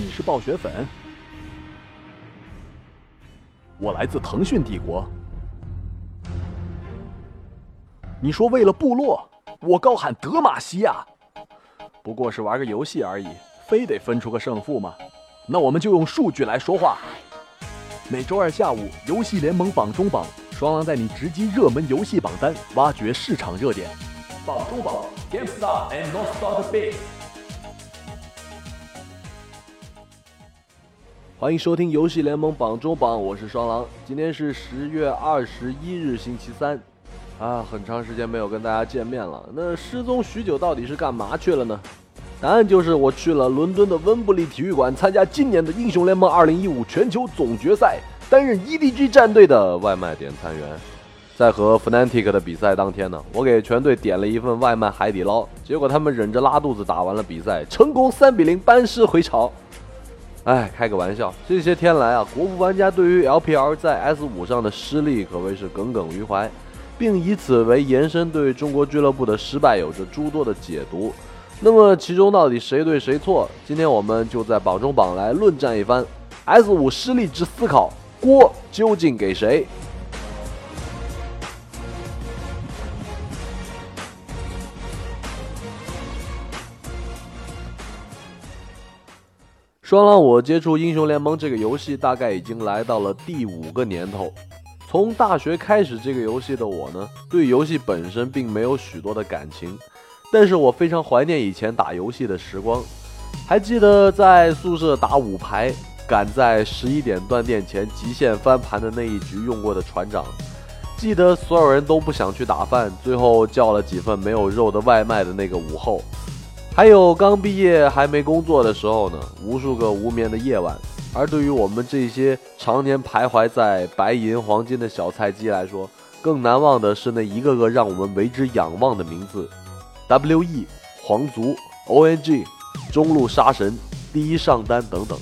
你是暴雪粉？我来自腾讯帝国。你说为了部落，我高喊德玛西亚。不过是玩个游戏而已，非得分出个胜负吗？那我们就用数据来说话。每周二下午，游戏联盟榜中榜，双狼带你直击热门游戏榜单，挖掘市场热点。榜中榜，GameStar and Not Star Big。欢迎收听游戏联盟榜中榜，我是双狼。今天是十月二十一日，星期三。啊，很长时间没有跟大家见面了。那失踪许久，到底是干嘛去了呢？答案就是我去了伦敦的温布利体育馆参加今年的英雄联盟二零一五全球总决赛，担任 EDG 战队的外卖点餐员。在和 Fnatic 的比赛当天呢，我给全队点了一份外卖海底捞，结果他们忍着拉肚子打完了比赛，成功三比零班师回朝。哎，开个玩笑，这些天来啊，国服玩家对于 LPL 在 S 五上的失利可谓是耿耿于怀。并以此为延伸，对中国俱乐部的失败有着诸多的解读。那么其中到底谁对谁错？今天我们就在榜中榜来论战一番。S 五失利之思考，锅究竟给谁？双狼，我接触英雄联盟这个游戏大概已经来到了第五个年头。从大学开始这个游戏的我呢，对游戏本身并没有许多的感情，但是我非常怀念以前打游戏的时光。还记得在宿舍打五排，赶在十一点断电前极限翻盘的那一局用过的船长。记得所有人都不想去打饭，最后叫了几份没有肉的外卖的那个午后。还有刚毕业还没工作的时候呢，无数个无眠的夜晚。而对于我们这些常年徘徊在白银黄金的小菜鸡来说，更难忘的是那一个个让我们为之仰望的名字：W.E. 皇族、O.N.G. 中路杀神、第一上单等等。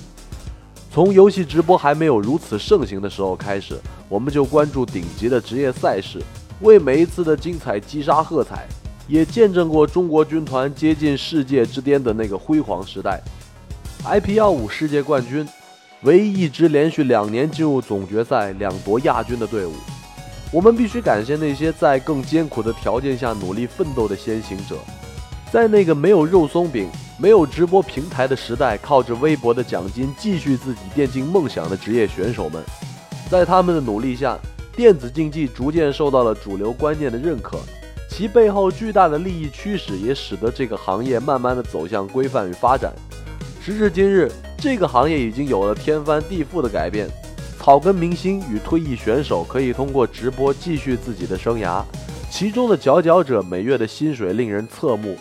从游戏直播还没有如此盛行的时候开始，我们就关注顶级的职业赛事，为每一次的精彩击杀喝彩，也见证过中国军团接近世界之巅的那个辉煌时代。IP 幺五世界冠军。唯一一支连续两年进入总决赛、两夺亚军的队伍，我们必须感谢那些在更艰苦的条件下努力奋斗的先行者。在那个没有肉松饼、没有直播平台的时代，靠着微薄的奖金继续自己电竞梦想的职业选手们，在他们的努力下，电子竞技逐渐受到了主流观念的认可。其背后巨大的利益驱使，也使得这个行业慢慢的走向规范与发展。时至今日。这个行业已经有了天翻地覆的改变，草根明星与退役选手可以通过直播继续自己的生涯，其中的佼佼者每月的薪水令人侧目。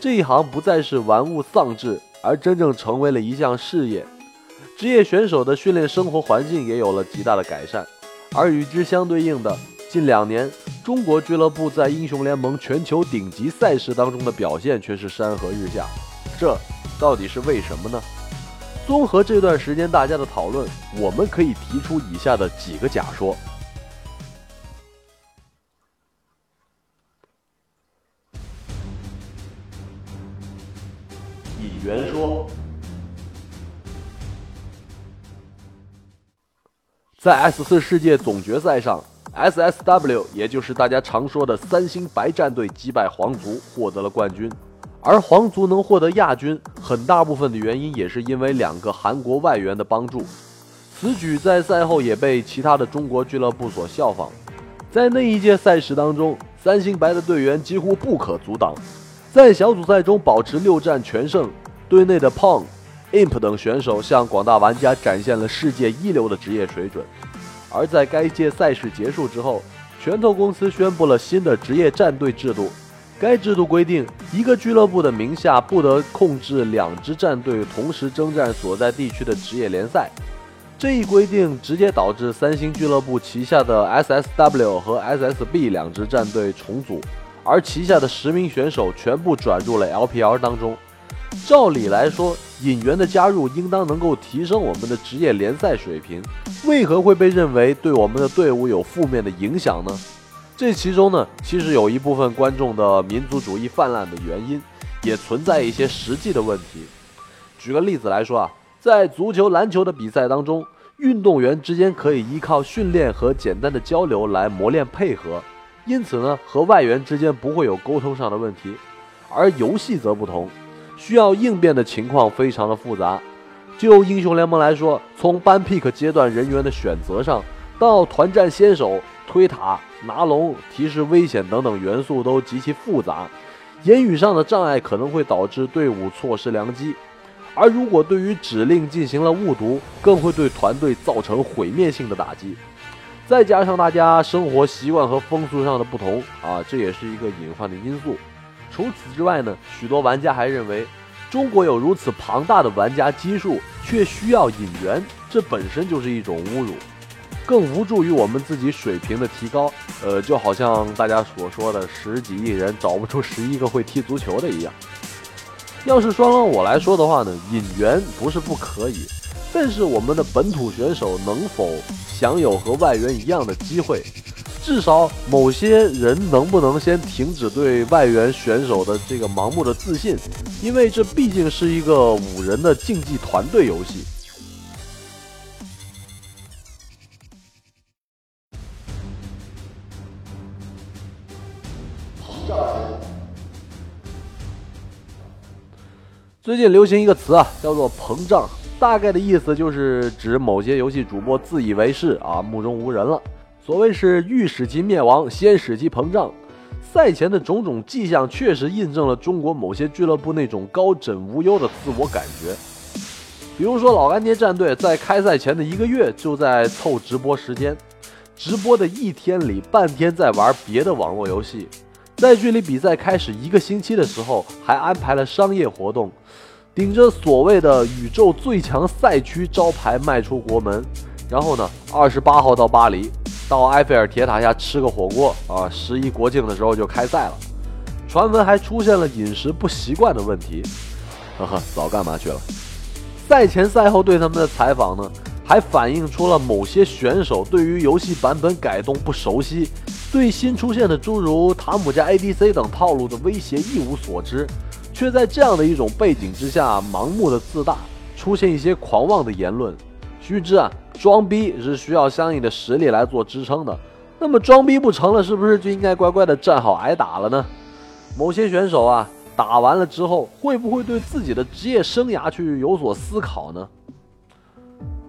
这一行不再是玩物丧志，而真正成为了一项事业。职业选手的训练生活环境也有了极大的改善，而与之相对应的，近两年中国俱乐部在英雄联盟全球顶级赛事当中的表现却是山河日下。这到底是为什么呢？综合这段时间大家的讨论，我们可以提出以下的几个假说：引援说，在 S 四世界总决赛上，SSW 也就是大家常说的三星白战队击败皇族，获得了冠军。而皇族能获得亚军，很大部分的原因也是因为两个韩国外援的帮助。此举在赛后也被其他的中国俱乐部所效仿。在那一届赛事当中，三星白的队员几乎不可阻挡，在小组赛中保持六战全胜。队内的 Pong、Imp 等选手向广大玩家展现了世界一流的职业水准。而在该届赛事结束之后，拳头公司宣布了新的职业战队制度。该制度规定，一个俱乐部的名下不得控制两支战队同时征战所在地区的职业联赛。这一规定直接导致三星俱乐部旗下的 SSW 和 SSB 两支战队重组，而旗下的十名选手全部转入了 LPL 当中。照理来说，引援的加入应当能够提升我们的职业联赛水平，为何会被认为对我们的队伍有负面的影响呢？这其中呢，其实有一部分观众的民族主义泛滥的原因，也存在一些实际的问题。举个例子来说啊，在足球、篮球的比赛当中，运动员之间可以依靠训练和简单的交流来磨练配合，因此呢，和外援之间不会有沟通上的问题。而游戏则不同，需要应变的情况非常的复杂。就英雄联盟来说，从班 pick 阶段人员的选择上，到团战先手、推塔、拿龙、提示危险等等元素都极其复杂。言语上的障碍可能会导致队伍错失良机，而如果对于指令进行了误读，更会对团队造成毁灭性的打击。再加上大家生活习惯和风俗上的不同啊，这也是一个隐患的因素。除此之外呢，许多玩家还认为，中国有如此庞大的玩家基数，却需要引援，这本身就是一种侮辱。更无助于我们自己水平的提高，呃，就好像大家所说的十几亿人找不出十一个会踢足球的一样。要是双让我来说的话呢，引援不是不可以，但是我们的本土选手能否享有和外援一样的机会？至少某些人能不能先停止对外援选手的这个盲目的自信？因为这毕竟是一个五人的竞技团队游戏。膨胀最近流行一个词啊，叫做“膨胀”，大概的意思就是指某些游戏主播自以为是啊，目中无人了。所谓是欲使其灭亡，先使其膨胀。赛前的种种迹象确实印证了中国某些俱乐部那种高枕无忧的自我感觉。比如说老干爹战队在开赛前的一个月就在凑直播时间，直播的一天里半天在玩别的网络游戏。在距离比赛开始一个星期的时候，还安排了商业活动，顶着所谓的宇宙最强赛区招牌迈出国门。然后呢，二十八号到巴黎，到埃菲尔铁塔下吃个火锅啊！十一国庆的时候就开赛了。传闻还出现了饮食不习惯的问题，呵呵，早干嘛去了？赛前赛后对他们的采访呢，还反映出了某些选手对于游戏版本改动不熟悉。对新出现的诸如塔姆加 ADC 等套路的威胁一无所知，却在这样的一种背景之下盲目的自大，出现一些狂妄的言论。须知啊，装逼是需要相应的实力来做支撑的。那么装逼不成了，是不是就应该乖乖的站好挨打了呢？某些选手啊，打完了之后，会不会对自己的职业生涯去有所思考呢？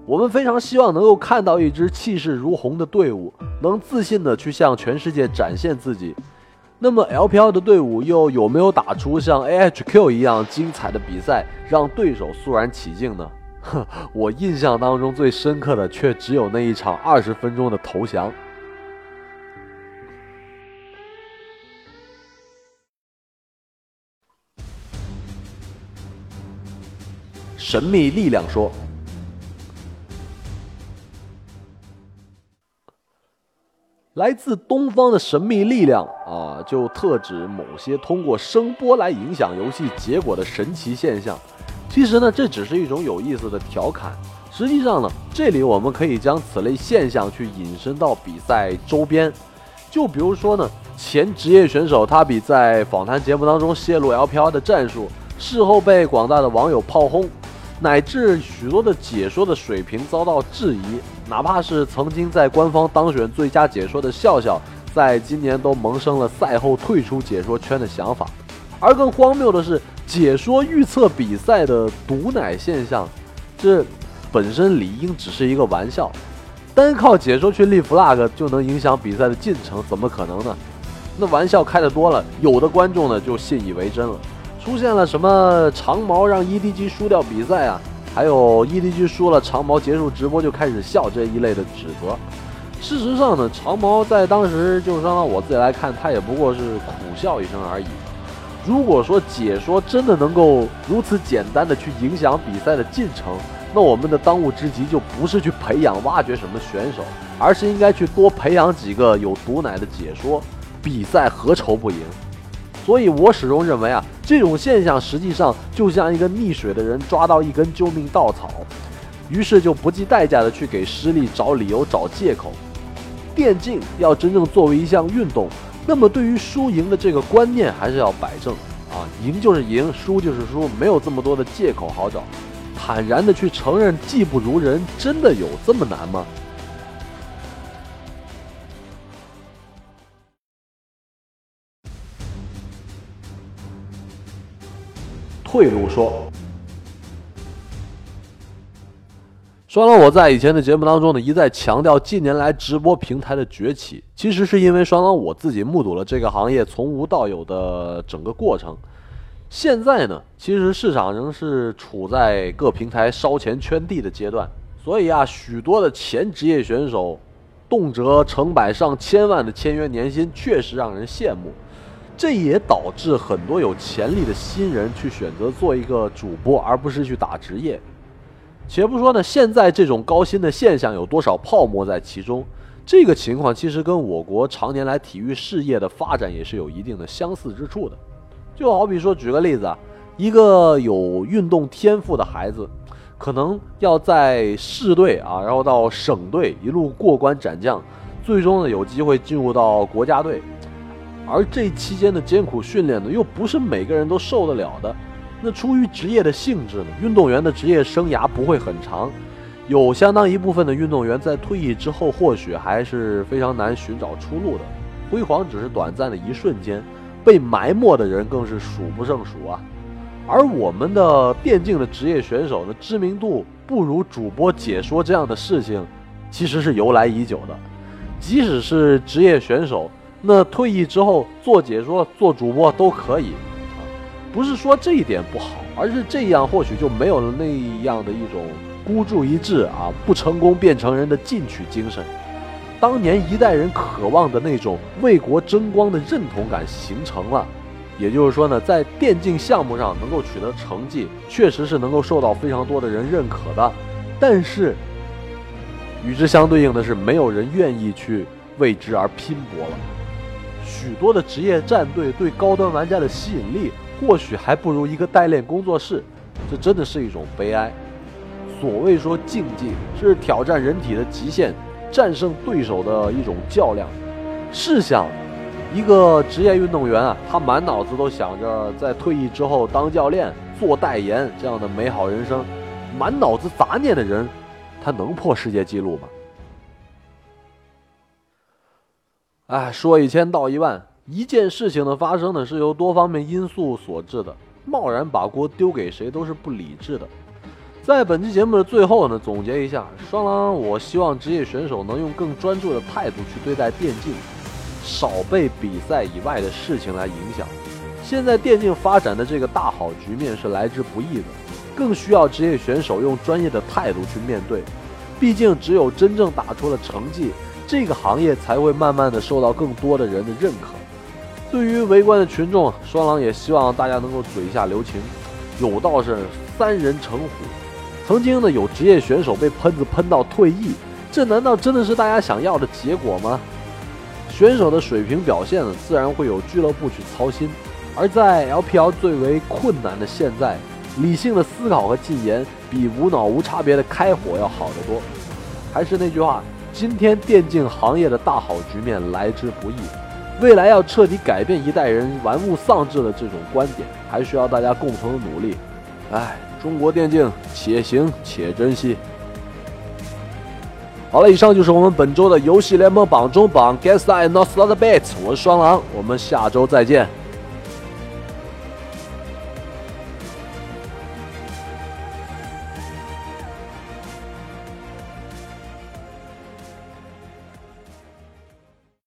我们非常希望能够看到一支气势如虹的队伍，能自信的去向全世界展现自己。那么 LPL 的队伍又有没有打出像 AHQ 一样精彩的比赛，让对手肃然起敬呢？哼，我印象当中最深刻的却只有那一场二十分钟的投降。神秘力量说。来自东方的神秘力量啊，就特指某些通过声波来影响游戏结果的神奇现象。其实呢，这只是一种有意思的调侃。实际上呢，这里我们可以将此类现象去引申到比赛周边。就比如说呢，前职业选手他比在访谈节目当中泄露 LPL 的战术，事后被广大的网友炮轰。乃至许多的解说的水平遭到质疑，哪怕是曾经在官方当选最佳解说的笑笑，在今年都萌生了赛后退出解说圈的想法。而更荒谬的是，解说预测比赛的毒奶现象，这本身理应只是一个玩笑，单靠解说去立 flag 就能影响比赛的进程，怎么可能呢？那玩笑开的多了，有的观众呢就信以为真了。出现了什么长毛让 EDG 输掉比赛啊？还有 EDG 输了，长毛结束直播就开始笑这一类的指责。事实上呢，长毛在当时就是让我自己来看，他也不过是苦笑一声而已。如果说解说真的能够如此简单的去影响比赛的进程，那我们的当务之急就不是去培养挖掘什么选手，而是应该去多培养几个有毒奶的解说，比赛何愁不赢？所以我始终认为啊，这种现象实际上就像一个溺水的人抓到一根救命稻草，于是就不计代价的去给失利找理由、找借口。电竞要真正作为一项运动，那么对于输赢的这个观念还是要摆正啊，赢就是赢，输就是输，没有这么多的借口好找。坦然的去承认技不如人，真的有这么难吗？退路说。双狼，我在以前的节目当中呢，一再强调近年来直播平台的崛起，其实是因为双狼我自己目睹了这个行业从无到有的整个过程。现在呢，其实市场仍是处在各平台烧钱圈地的阶段，所以啊，许多的前职业选手，动辄成百上千万的签约年薪，确实让人羡慕。这也导致很多有潜力的新人去选择做一个主播，而不是去打职业。且不说呢，现在这种高薪的现象有多少泡沫在其中？这个情况其实跟我国常年来体育事业的发展也是有一定的相似之处的。就好比说，举个例子啊，一个有运动天赋的孩子，可能要在市队啊，然后到省队一路过关斩将，最终呢有机会进入到国家队。而这期间的艰苦训练呢，又不是每个人都受得了的。那出于职业的性质呢，运动员的职业生涯不会很长，有相当一部分的运动员在退役之后，或许还是非常难寻找出路的，辉煌只是短暂的一瞬间，被埋没的人更是数不胜数啊。而我们的电竞的职业选手呢，知名度不如主播解说这样的事情，其实是由来已久的。即使是职业选手，那退役之后做解说、做主播都可以。不是说这一点不好，而是这样或许就没有了那样的一种孤注一掷啊，不成功便成仁的进取精神。当年一代人渴望的那种为国争光的认同感形成了。也就是说呢，在电竞项目上能够取得成绩，确实是能够受到非常多的人认可的。但是与之相对应的是，没有人愿意去为之而拼搏了。许多的职业战队对高端玩家的吸引力。或许还不如一个代练工作室，这真的是一种悲哀。所谓说竞技是挑战人体的极限，战胜对手的一种较量。试想，一个职业运动员啊，他满脑子都想着在退役之后当教练、做代言这样的美好人生，满脑子杂念的人，他能破世界纪录吗？哎，说一千道一万。一件事情的发生呢，是由多方面因素所致的。贸然把锅丢给谁都是不理智的。在本期节目的最后呢，总结一下，双狼，我希望职业选手能用更专注的态度去对待电竞，少被比赛以外的事情来影响。现在电竞发展的这个大好局面是来之不易的，更需要职业选手用专业的态度去面对。毕竟，只有真正打出了成绩，这个行业才会慢慢的受到更多的人的认可。对于围观的群众，双狼也希望大家能够嘴下留情。有道是三人成虎，曾经呢有职业选手被喷子喷到退役，这难道真的是大家想要的结果吗？选手的水平表现呢，自然会有俱乐部去操心。而在 LPL 最为困难的现在，理性的思考和禁言，比无脑无差别的开火要好得多。还是那句话，今天电竞行业的大好局面来之不易。未来要彻底改变一代人玩物丧志的这种观点，还需要大家共同的努力。哎，中国电竞，且行且珍惜。好了，以上就是我们本周的游戏联盟榜中榜。Guess I not the bet，我是双狼，我们下周再见。